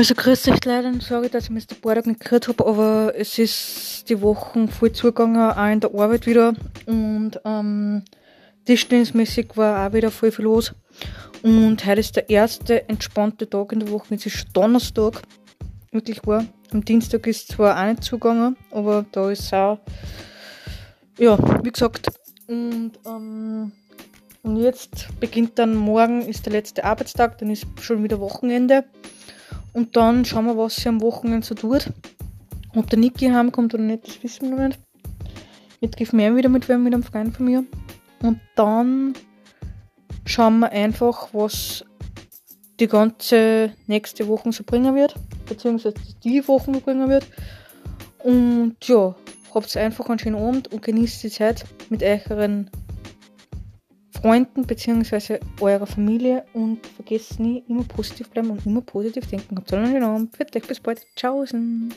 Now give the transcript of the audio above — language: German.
Also grüß euch leider, sorry, dass ich mich den nicht gehört habe, aber es ist die Wochen voll zugegangen, auch in der Arbeit wieder. Und ähm, tischtennismäßig war auch wieder voll viel los. Und heute ist der erste entspannte Tag in der Woche. Es ist Donnerstag. Wirklich war. Am Dienstag ist zwar auch nicht zugegangen, aber da ist auch, ja, wie gesagt. Und, ähm, und jetzt beginnt dann morgen, ist der letzte Arbeitstag, dann ist schon wieder Wochenende. Und dann schauen wir, was sie am Wochenende so tut. Ob der Niki heimkommt oder nicht, das wissen wir noch nicht. Jetzt ich mehr wieder mit wem, mit einem Freund von mir. Und dann schauen wir einfach, was die ganze nächste Woche so bringen wird, beziehungsweise die Wochen so bringen wird. Und ja, habt einfach einen schönen Abend und genießt die Zeit mit euren Freunden beziehungsweise eurer Familie und vergesst nie, immer positiv bleiben und immer positiv denken. Habt einen Abend. Für euch bis bald. Tschaußen.